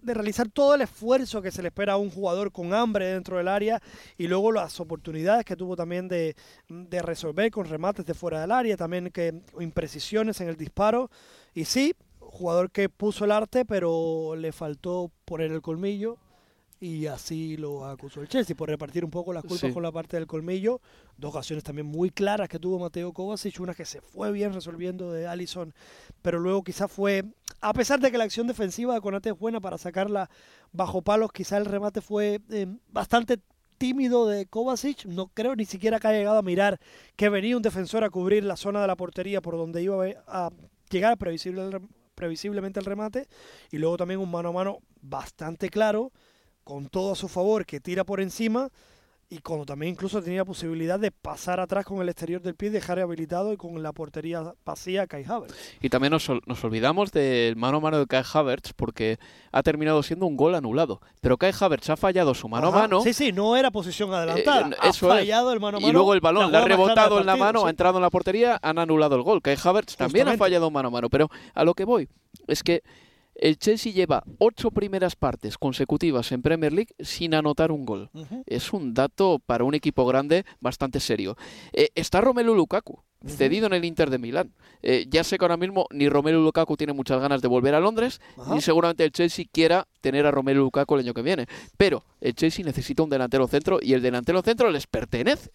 Speaker 4: de realizar todo el esfuerzo que se le espera a un jugador con hambre dentro del área y luego las oportunidades que tuvo también de, de resolver con remates de fuera del área, también que imprecisiones en el disparo. Y sí, jugador que puso el arte, pero le faltó poner el colmillo y así lo acusó el Chelsea por repartir un poco las culpas
Speaker 1: Sí.
Speaker 4: con la parte del colmillo. Dos ocasiones también muy claras que tuvo Mateo Kovacic, una que se fue bien resolviendo de Allison, pero luego quizá fue, a pesar de que la acción defensiva de Conate es buena para sacarla bajo palos, quizá el remate fue eh, bastante tímido de Kovacic, no creo ni siquiera que haya llegado a mirar que venía un defensor a cubrir la zona de la portería por donde iba a llegar previsible previsiblemente el remate y luego también un mano a mano bastante claro con todo a su favor, que tira por encima y cuando también incluso tenía posibilidad de pasar atrás con el exterior del pie, dejar habilitado y con la portería vacía a Kai Havertz.
Speaker 1: Y también nos, ol- nos olvidamos del mano a mano de Kai Havertz porque ha terminado siendo un gol anulado. Pero Kai Havertz ha fallado su mano
Speaker 4: Ajá.
Speaker 1: a mano.
Speaker 4: Sí, sí, no era posición adelantada.
Speaker 1: Eh,
Speaker 4: ha
Speaker 1: eso es.
Speaker 4: fallado el mano a mano.
Speaker 1: Y luego el balón le ha rebotado en la mano,
Speaker 4: sí.
Speaker 1: ha entrado en la portería, han anulado el gol. Kai Havertz también ha fallado mano a mano. Pero a lo que voy es que el Chelsea lleva ocho primeras partes consecutivas en Premier League sin anotar un gol. Es un dato para un equipo grande bastante serio. Eh, está Romelu Lukaku, cedido en el Inter de Milán. Eh, ya sé que ahora mismo ni Romelu Lukaku tiene muchas ganas de volver a Londres,
Speaker 4: Ajá.
Speaker 1: ni seguramente el Chelsea quiera tener a Romelu Lukaku el año que viene. Pero el Chelsea necesita un delantero centro y el delantero centro les pertenece.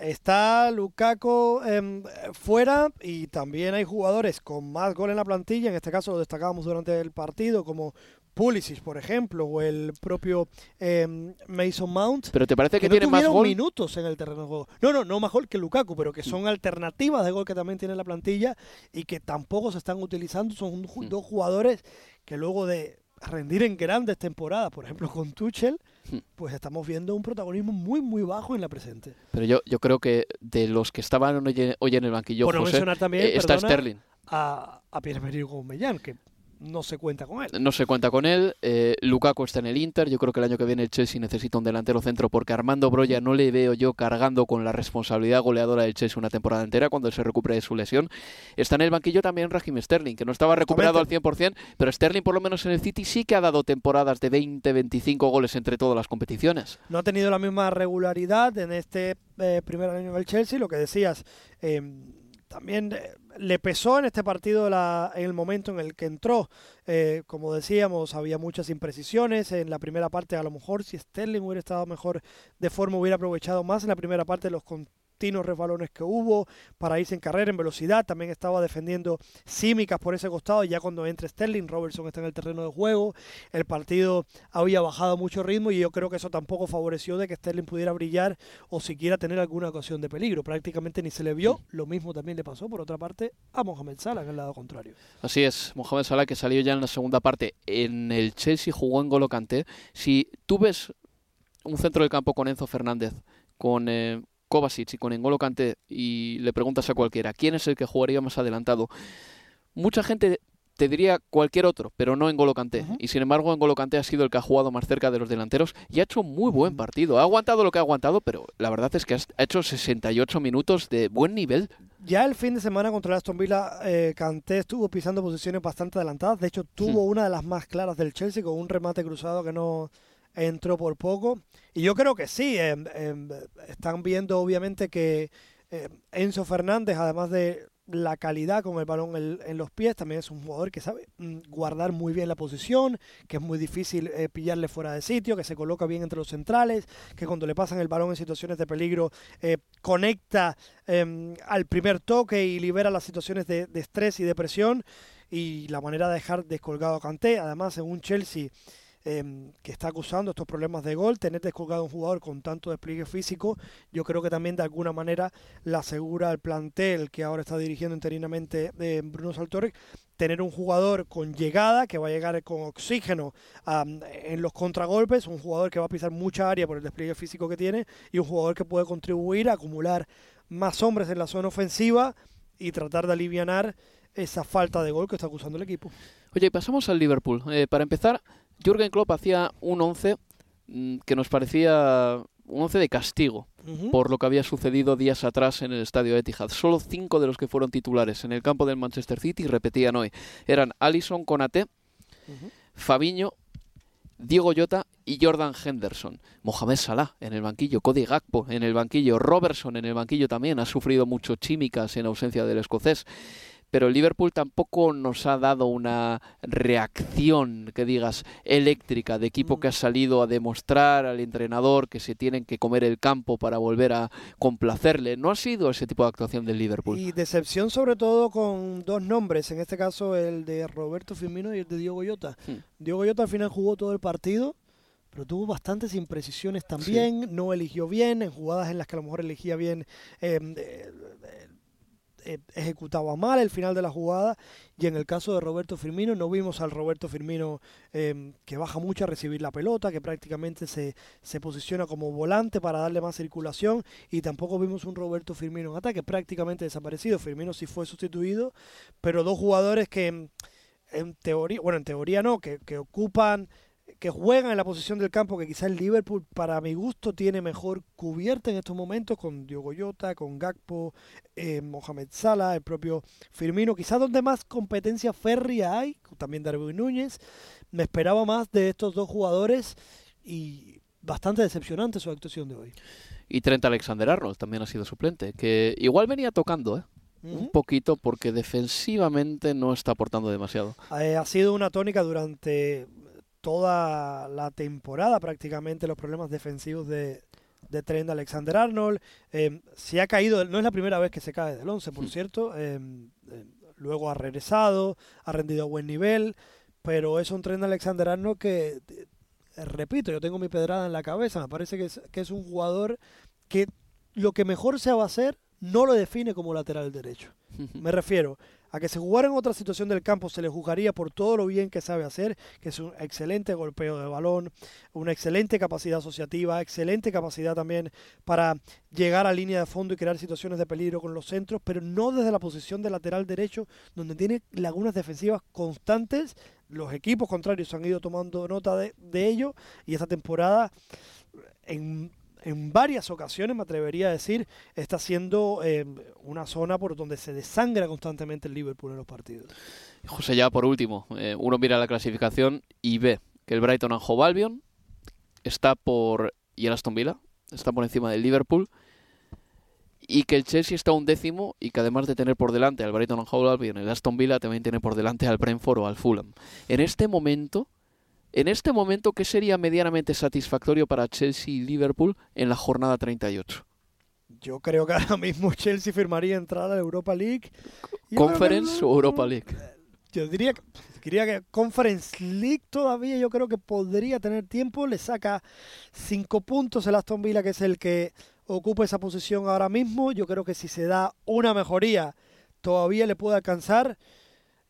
Speaker 4: Está Lukaku em, fuera y también hay jugadores con más gol en la plantilla, en este caso lo destacábamos durante el partido, como Pulisic, por ejemplo, o el propio em, Mason Mount.
Speaker 1: Pero ¿te parece que,
Speaker 4: no
Speaker 1: tiene más gol?
Speaker 4: minutos en el terreno de juego. No, no, no más gol que Lukaku, pero que son alternativas de gol que también tiene la plantilla y que tampoco se están utilizando. Son ju-
Speaker 1: Mm.
Speaker 4: dos jugadores que luego de rendir en grandes temporadas, por ejemplo con Tuchel,
Speaker 1: Mm.
Speaker 4: pues estamos viendo un protagonismo muy, muy bajo en la presente.
Speaker 1: Pero yo, yo creo que de los que estaban hoy, hoy en el banquillo,
Speaker 4: Por
Speaker 1: José,
Speaker 4: mencionar también,
Speaker 1: eh, está
Speaker 4: perdona,
Speaker 1: Sterling.
Speaker 4: A, a Pierre-Emerick Aubameyang, que no se cuenta con él.
Speaker 1: No se cuenta con él. eh, Lukaku está en el Inter. Yo creo que el año que viene el Chelsea necesita un delantero centro porque Armando Broya no le veo yo cargando con la responsabilidad goleadora del Chelsea una temporada entera cuando se recupere de su lesión. Está en el banquillo también Raheem Sterling, que no estaba recuperado al 100%, pero Sterling por lo menos en el City sí que ha dado temporadas de 20, 25 goles entre todas las competiciones.
Speaker 4: No ha tenido la misma regularidad en este eh, primer año del Chelsea, lo que decías. eh, también eh, le pesó en este partido la- en el momento en el que entró. Eh, como decíamos, había muchas imprecisiones. En la primera parte, a lo mejor, si Sterling hubiera estado mejor de forma, hubiera aprovechado más en la primera parte los continuos resbalones que hubo para irse en carrera, en velocidad. También estaba defendiendo Símicas por ese costado. Ya cuando entra Sterling, Robertson está en el terreno de juego. El partido había bajado mucho ritmo y yo creo que eso tampoco favoreció de que Sterling pudiera brillar o siquiera tener alguna ocasión de peligro. Prácticamente ni se le vio. Lo mismo también le pasó, por otra parte, a Mohamed Salah en el lado contrario.
Speaker 1: Así es, Mohamed Salah que salió ya en la segunda parte en el Chelsea jugó en Golo Kanté. Si tú ves un centro del campo con Enzo Fernández, con eh, Kovacic y con N'Golo Kanté y le preguntas a cualquiera quién es el que jugaría más adelantado, mucha gente te diría cualquier otro, pero no N'Golo Kanté. Y sin embargo, N'Golo Kanté ha sido el que ha jugado más cerca de los delanteros y ha hecho muy buen partido. Ha aguantado lo que ha aguantado, pero la verdad es que ha hecho 68 minutos de buen nivel.
Speaker 4: Ya el fin de semana contra el Aston Villa, eh, Kanté estuvo pisando posiciones bastante adelantadas. De hecho, tuvo una de las más claras del Chelsea con un remate cruzado que no entró por poco. Y yo creo que sí. em, em, están viendo, obviamente, que eh, Enzo Fernández, además de la calidad con el balón en, en los pies, también es un jugador que sabe mm, guardar muy bien la posición, que es muy difícil eh, pillarle fuera de sitio, que se coloca bien entre los centrales, que cuando le pasan el balón en situaciones de peligro eh, conecta em, al primer toque y libera las situaciones de, estrés y de presión. y la manera de dejar descolgado a Kanté. Además, según Chelsea, em, que está acusando estos problemas de gol, tener descolgado un jugador con tanto despliegue físico, yo creo que también de alguna manera le asegura al plantel que ahora está dirigiendo interinamente eh, Bruno Saltorre, tener un jugador con llegada, que va a llegar con oxígeno en los contragolpes, un jugador que va a pisar mucha área por el despliegue físico que tiene y un jugador que puede contribuir a acumular más hombres en la zona ofensiva y tratar de alivianar esa falta de gol que está acusando el equipo.
Speaker 1: Oye, pasamos al Liverpool. Eh, para empezar, Jürgen Klopp hacía un 11 mm, que nos parecía un 11 de castigo por lo que había sucedido días atrás en el estadio Etihad. Solo cinco de los que fueron titulares en el campo del Manchester City repetían hoy. Eran Alison Konate, Fabiño, Diego Llota y Jordan Henderson. Mohamed Salah en el banquillo, Cody Gakpo en el banquillo, Robertson en el banquillo también. Ha sufrido mucho chímicas en ausencia del escocés. Pero el Liverpool tampoco nos ha dado una reacción, que digas, eléctrica de equipo que ha salido a demostrar al entrenador que se tienen que comer el campo para volver a complacerle. No ha sido ese tipo de actuación del Liverpool.
Speaker 4: Y decepción sobre todo con dos nombres, en este caso el de Roberto Firmino y el de Diego Llota.
Speaker 1: Hmm.
Speaker 4: Diego Llota al final jugó todo el partido, pero tuvo bastantes imprecisiones también, no eligió bien, en jugadas en las que a lo mejor elegía bien, eh, eh, ejecutaba mal el final de la jugada, y en el caso de Roberto Firmino no vimos al Roberto Firmino eh, que baja mucho a recibir la pelota, que prácticamente se, se posiciona como volante para darle más circulación, y tampoco vimos un Roberto Firmino en ataque prácticamente desaparecido. Firmino sí fue sustituido, pero dos jugadores que en teoría, bueno, en teoría no, que, que ocupan, que juegan en la posición del campo que quizá el Liverpool, para mi gusto, tiene mejor cubierta en estos momentos con Diogo Jota, con Gakpo, eh, Mohamed Salah, el propio Firmino, quizás donde más competencia férrea hay, también Darwin Núñez. Me esperaba más de estos dos jugadores y bastante decepcionante su actuación de hoy.
Speaker 1: Y Trent Alexander-Arnold también ha sido suplente, que igual venía tocando, ¿eh? Un poquito porque defensivamente no está aportando demasiado.
Speaker 4: Eh, ha sido una tónica durante toda la temporada prácticamente los problemas defensivos de, de Trent Alexander-Arnold. Eh, se ha caído, no es la primera vez que se cae del 11, por cierto. eh, eh, luego ha regresado, ha rendido a buen nivel, pero es un Trent Alexander-Arnold que, eh, repito, yo tengo mi pedrada en la cabeza. Me parece que es, que es un jugador que lo que mejor se va a hacer no lo define como lateral derecho. Me refiero a que si jugara en otra situación del campo se le juzgaría por todo lo bien que sabe hacer, que es un excelente golpeo de balón, una excelente capacidad asociativa, excelente capacidad también para llegar a línea de fondo y crear situaciones de peligro con los centros, pero no desde la posición de lateral derecho, donde tiene lagunas defensivas constantes. Los equipos contrarios han ido tomando nota de, de ello y esta temporada en en varias ocasiones, me atrevería a decir, está siendo eh, una zona por donde se desangra constantemente el Liverpool en los partidos.
Speaker 1: José, ya por último, eh, uno mira la clasificación y ve que el Brighton Hove Albion está por y el Aston Villa está por encima del Liverpool y que el Chelsea está un décimo y que además de tener por delante al Brighton Hove Albion, el Aston Villa también tiene por delante al Brentford o al Fulham. En este momento, en este momento, ¿qué sería medianamente satisfactorio para Chelsea y Liverpool en la jornada 38?
Speaker 4: Yo creo que ahora mismo Chelsea firmaría entrada a la Europa League.
Speaker 1: ¿Conference o Europa League?
Speaker 4: Yo diría que, diría que Conference League todavía yo creo que podría tener tiempo. Le saca cinco puntos el Aston Villa, que es el que ocupa esa posición ahora mismo. Yo creo que si se da una mejoría, todavía le puede alcanzar.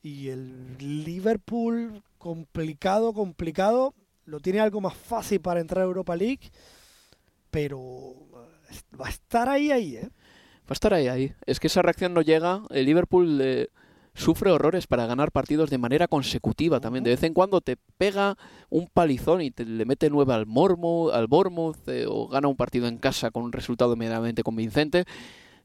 Speaker 4: Y el Liverpool, complicado, complicado. Lo tiene algo más fácil para entrar a Europa League. Pero eh, va a estar ahí, ahí, ¿eh?
Speaker 1: Va a estar ahí, ahí. Es que esa reacción no llega. El Liverpool eh, sufre horrores para ganar partidos de manera consecutiva también. De vez en cuando te pega un palizón y te le mete nueve al, Mormo, al Bournemouth eh, o gana un partido en casa con un resultado medianamente convincente.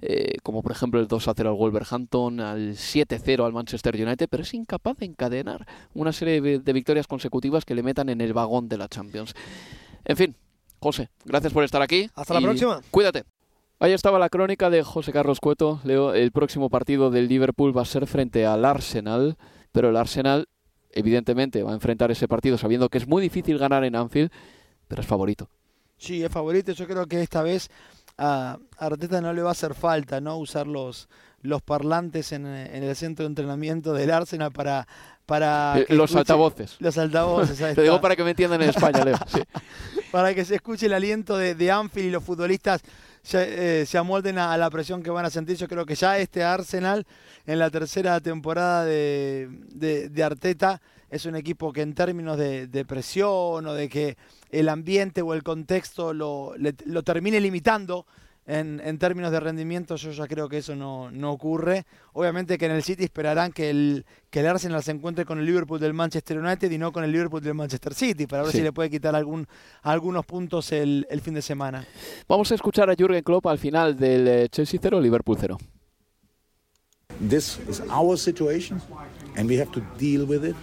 Speaker 1: Eh, como por ejemplo el 2 a 0 al Wolverhampton, al 7 0 al Manchester United, pero es incapaz de encadenar una serie de, de victorias consecutivas que le metan en el vagón de la Champions. En fin, José, gracias por estar aquí.
Speaker 4: Hasta la próxima.
Speaker 1: Cuídate. Ahí estaba la crónica de José Carlos Cueto. Leo, el próximo partido del Liverpool va a ser frente al Arsenal, pero el Arsenal evidentemente va a enfrentar ese partido sabiendo que es muy difícil ganar en Anfield, pero es favorito.
Speaker 2: Sí, es favorito. Yo creo que esta vez a Arteta no le va a hacer falta no usar los, los parlantes en, en el centro de entrenamiento del Arsenal para... para
Speaker 1: Eh,
Speaker 2: que
Speaker 1: los
Speaker 2: escuche-
Speaker 1: altavoces.
Speaker 2: Los altavoces,
Speaker 1: Te digo para que me entiendan en España, Leo. Sí.
Speaker 2: para que se escuche el aliento de, de Anfield y los futbolistas se, eh, se amolden a, a la presión que van a sentir. Yo creo que ya este Arsenal en la tercera temporada de, de- de Arteta es un equipo que en términos de, de presión o de que el ambiente o el contexto lo, le- lo termine limitando. En, en términos de rendimiento, yo ya creo que eso no, no ocurre. Obviamente que en el City esperarán que el, que el Arsenal se encuentre con el Liverpool del Manchester United y no con el Liverpool del Manchester City, para ver
Speaker 1: Sí.
Speaker 2: si le puede quitar algún, algunos puntos el, el fin de semana.
Speaker 1: Vamos a escuchar a Jürgen Klopp al final del eh, Chelsea 0, Liverpool 0.
Speaker 5: This is our situation, and we have to deal with it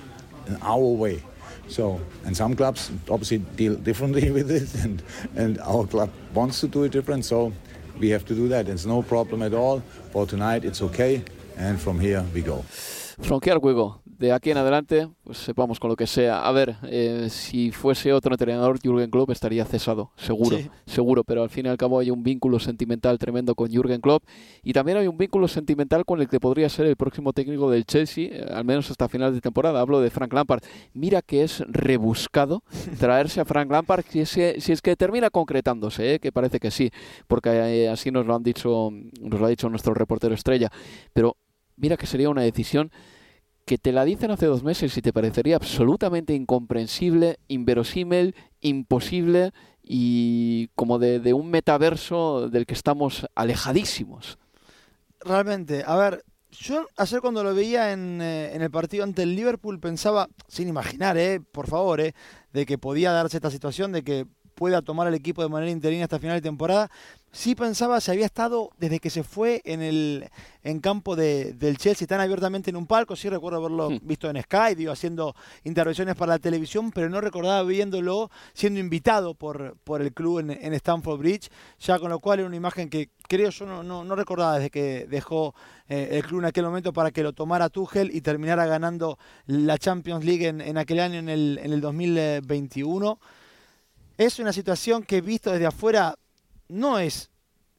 Speaker 5: our way. So, and some clubs obviously deal differently with it, and, and our club wants to do it different, so we have to do that. It's no problem at all. For tonight, it's okay, and from here we go.
Speaker 1: From here we go. De aquí en adelante, pues sepamos con lo que sea. A ver, eh, si fuese otro entrenador, Jürgen Klopp estaría cesado, seguro,
Speaker 2: Sí.
Speaker 1: seguro. Pero al fin y al cabo hay un vínculo sentimental tremendo con Jürgen Klopp y también hay un vínculo sentimental con el que podría ser el próximo técnico del Chelsea, eh, al menos hasta final de temporada. Hablo de Frank Lampard. Mira que es rebuscado traerse a Frank Lampard si es que, si es que termina concretándose, eh, que parece que sí, porque eh, así nos lo han dicho, nos lo ha dicho nuestro reportero estrella. Pero mira que sería una decisión que te la dicen hace dos meses y te parecería absolutamente incomprensible, inverosímil, imposible y como de, un metaverso del que estamos alejadísimos.
Speaker 2: Realmente, a ver, yo ayer cuando lo veía en, eh, en el partido ante el Liverpool pensaba, sin imaginar, eh, por favor, eh, de que podía darse esta situación, de que pueda tomar el equipo de manera interina hasta final de temporada. Sí pensaba si había estado desde que se fue en el en campo de, del Chelsea tan abiertamente en un palco. Sí recuerdo haberlo
Speaker 1: Hmm.
Speaker 2: visto en Sky, digo, haciendo intervenciones para la televisión, pero no recordaba viéndolo siendo invitado por, por el club en, en Stamford Bridge, ya con lo cual era una imagen que creo yo no, no, no recordaba desde que dejó eh, el club en aquel momento para que lo tomara Tuchel y terminara ganando la Champions League en, en aquel año, en el, en el 2021. Es una situación que visto desde afuera no es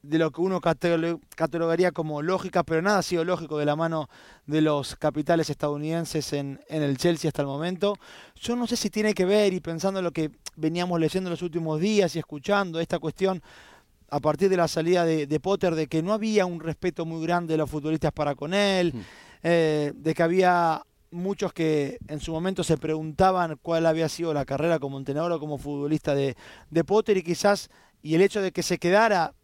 Speaker 2: de lo que uno catalo- catalogaría como lógica, pero nada ha sido lógico de la mano de los capitales estadounidenses en, en el Chelsea hasta el momento. Yo no sé si tiene que ver, y pensando en lo que veníamos leyendo en los últimos días y escuchando, esta cuestión a partir de la salida de, de Potter, de que no había un respeto muy grande de los futbolistas para con él, eh, de que había muchos que en su momento se preguntaban cuál había sido la carrera como entrenador o como futbolista de, de Potter y quizás, y el hecho de que se quedara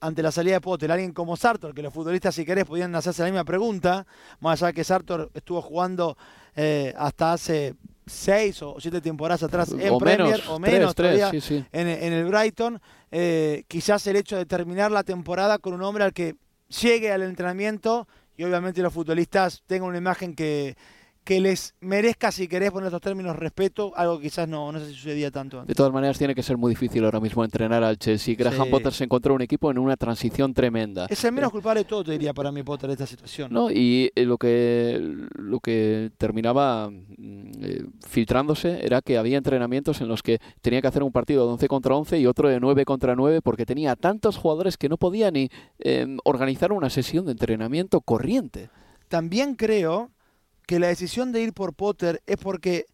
Speaker 2: ante la salida de Potter, alguien como Sartor, que los futbolistas si querés podían hacerse la misma pregunta, más allá de que Sartor estuvo jugando eh, hasta hace seis o siete temporadas atrás en
Speaker 1: O
Speaker 2: Premier,
Speaker 1: menos,
Speaker 2: o menos
Speaker 1: tres,
Speaker 2: todavía
Speaker 1: sí, sí.
Speaker 2: En, en el Brighton, eh, quizás el hecho de terminar la temporada con un hombre al que llegue al entrenamiento y obviamente los futbolistas tengan una imagen que, que les merezca, si querés poner estos términos, respeto, algo que quizás no, no sé si sucedía tanto antes.
Speaker 1: De todas maneras, tiene que ser muy difícil ahora mismo entrenar al Chelsea. Graham
Speaker 2: Sí.
Speaker 1: Potter se encontró un equipo en una transición tremenda.
Speaker 2: Es el menos culpable de todo, te diría, para mi Potter, de esta situación.
Speaker 1: ¿no? Y eh, lo que, lo que terminaba mm, eh, filtrándose era que había entrenamientos en los que tenía que hacer un partido de 11 contra 11 y otro de 9 contra 9 porque tenía tantos jugadores que no podía ni eh, organizar una sesión de entrenamiento corriente.
Speaker 2: También creo que la decisión de ir por Potter es porque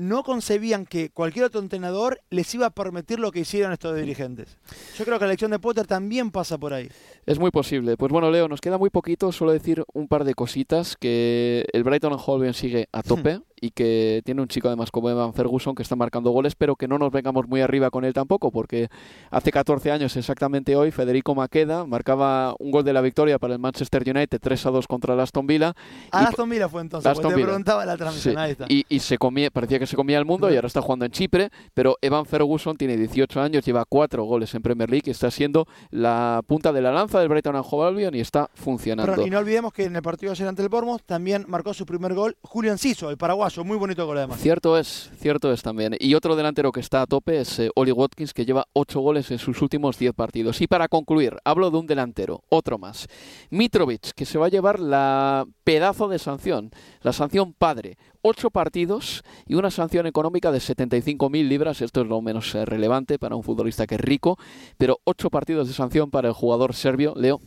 Speaker 2: no concebían que cualquier otro entrenador les iba a permitir lo que hicieron estos dirigentes. Yo creo que la elección de Potter también pasa por ahí.
Speaker 1: Es muy posible. Pues bueno, Leo, nos queda muy poquito. Solo decir un par de cositas. Que el Brighton and sigue a tope y que tiene un chico además como Evan Ferguson que está marcando goles, pero que no nos vengamos muy arriba con él tampoco, porque hace 14 años exactamente hoy Federico Maqueda marcaba un gol de la victoria para el Manchester United 3 a 2 contra el Aston Villa.
Speaker 2: A
Speaker 1: Y-
Speaker 2: Aston Villa fue entonces,
Speaker 1: Aston
Speaker 2: te
Speaker 1: Villa.
Speaker 2: preguntaba la transmisión,
Speaker 1: Sí,
Speaker 2: ahí está.
Speaker 1: Y, y se comía, parecía que se comía el mundo y ahora está jugando en Chipre, pero Evan Ferguson tiene 18 años, lleva 4 goles en Premier League, está siendo la punta de la lanza del Brighton and Hove Albion y está funcionando.
Speaker 2: Perdón, y no olvidemos que en el partido de ayer ante el Bournemouth también marcó su primer gol Julian Ciso, el paraguayo, muy bonito gol además.
Speaker 1: Cierto es, cierto es también. Y otro delantero que está a tope es eh, Oli Watkins, que lleva 8 goles en sus últimos 10 partidos. Y para concluir, hablo de un delantero, otro más. Mitrovic, que se va a llevar la pedazo de sanción, la sanción padre. 8 partidos y una sanción económica de 75.000 libras. Esto es lo menos eh, relevante para un futbolista que es rico. Pero 8 partidos de sanción para el jugador serbio, Leo.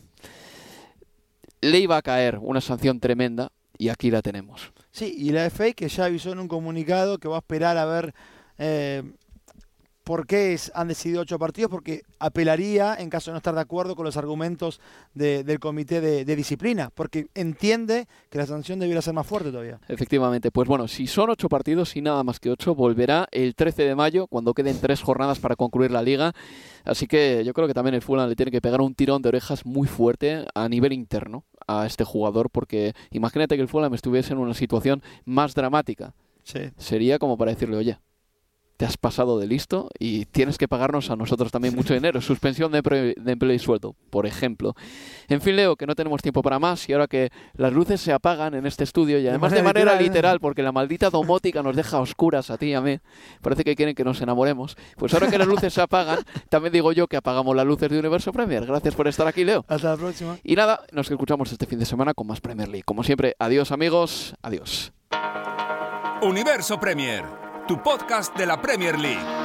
Speaker 1: le iba a caer una sanción tremenda y aquí la tenemos.
Speaker 2: Sí, y la FA que ya avisó en un comunicado que va a esperar a ver eh, por qué es- han decidido ocho partidos, porque apelaría en caso de no estar de acuerdo con los argumentos de- del comité de, de disciplina, porque entiende que la sanción debiera ser más fuerte todavía.
Speaker 1: Efectivamente, pues bueno, si son ocho partidos y nada más que ocho, volverá el 13 de mayo cuando queden tres jornadas para concluir la liga. Así que yo creo que también el Fulham le tiene que pegar un tirón de orejas muy fuerte a nivel interno a este jugador, porque imagínate que el Fulham estuviese en una situación más dramática.
Speaker 2: Sí.
Speaker 1: Sería como para decirle, oye, te has pasado de listo y tienes que pagarnos a nosotros también mucho dinero. Suspensión de, pre- de empleo y sueldo, por ejemplo. En fin, Leo, que no tenemos tiempo para más y ahora que las luces se apagan en este estudio y además de
Speaker 2: manera literal,
Speaker 1: literal, porque la maldita domótica nos deja a oscuras a ti y a mí, parece que quieren que nos enamoremos. Pues ahora que las luces se apagan, también digo yo que apagamos las luces de Universo Premier. Gracias por estar aquí, Leo.
Speaker 2: Hasta la próxima.
Speaker 1: Y nada, nos escuchamos este fin de semana con más Premier League. Como siempre, adiós amigos, adiós.
Speaker 3: Universo Premier, tu podcast de la Premier League.